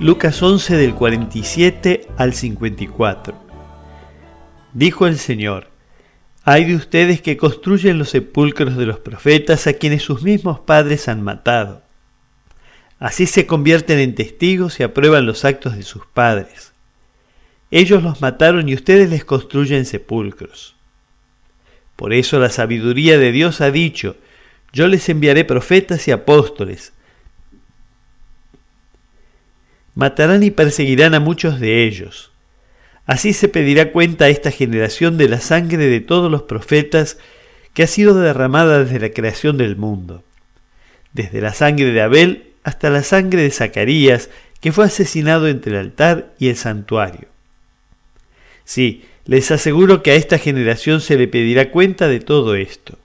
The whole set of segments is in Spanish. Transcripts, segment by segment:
Lucas 11 del 47 al 54. Dijo el Señor, hay de ustedes que construyen los sepulcros de los profetas a quienes sus mismos padres han matado. Así se convierten en testigos y aprueban los actos de sus padres. Ellos los mataron y ustedes les construyen sepulcros. Por eso la sabiduría de Dios ha dicho, yo les enviaré profetas y apóstoles, matarán y perseguirán a muchos de ellos. Así se pedirá cuenta a esta generación de la sangre de todos los profetas que ha sido derramada desde la creación del mundo, desde la sangre de Abel hasta la sangre de Zacarías, que fue asesinado entre el altar y el santuario. Sí, les aseguro que a esta generación se le pedirá cuenta de todo esto.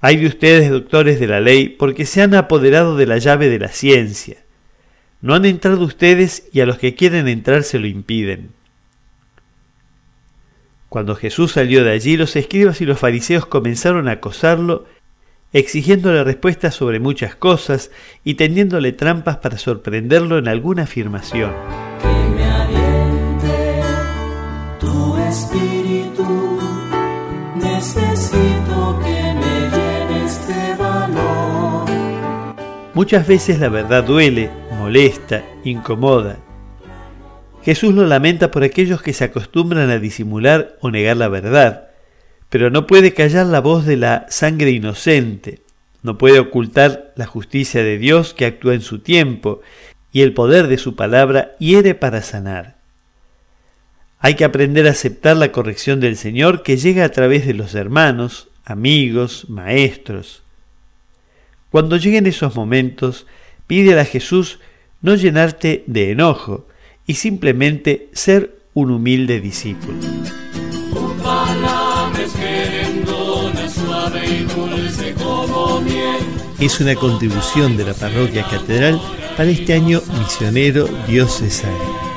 Hay de ustedes, doctores de la ley, porque se han apoderado de la llave de la ciencia. No han entrado ustedes y a los que quieren entrar se lo impiden. Cuando Jesús salió de allí, los escribas y los fariseos comenzaron a acosarlo, exigiéndole respuestas sobre muchas cosas y tendiéndole trampas para sorprenderlo en alguna afirmación. Que me aliente tu espíritu, necesito que me llenes de valor. Muchas veces la verdad duele, molesta, incomoda. Jesús lo lamenta por aquellos que se acostumbran a disimular o negar la verdad, pero no puede callar la voz de la sangre inocente, no puede ocultar la justicia de Dios que actúa en su tiempo y el poder de su palabra hiere para sanar. Hay que aprender a aceptar la corrección del Señor que llega a través de los hermanos, amigos, maestros. Cuando lleguen esos momentos, pide a Jesús no llenarte de enojo y simplemente ser un humilde discípulo. Es una contribución de la parroquia catedral para este año misionero diocesano.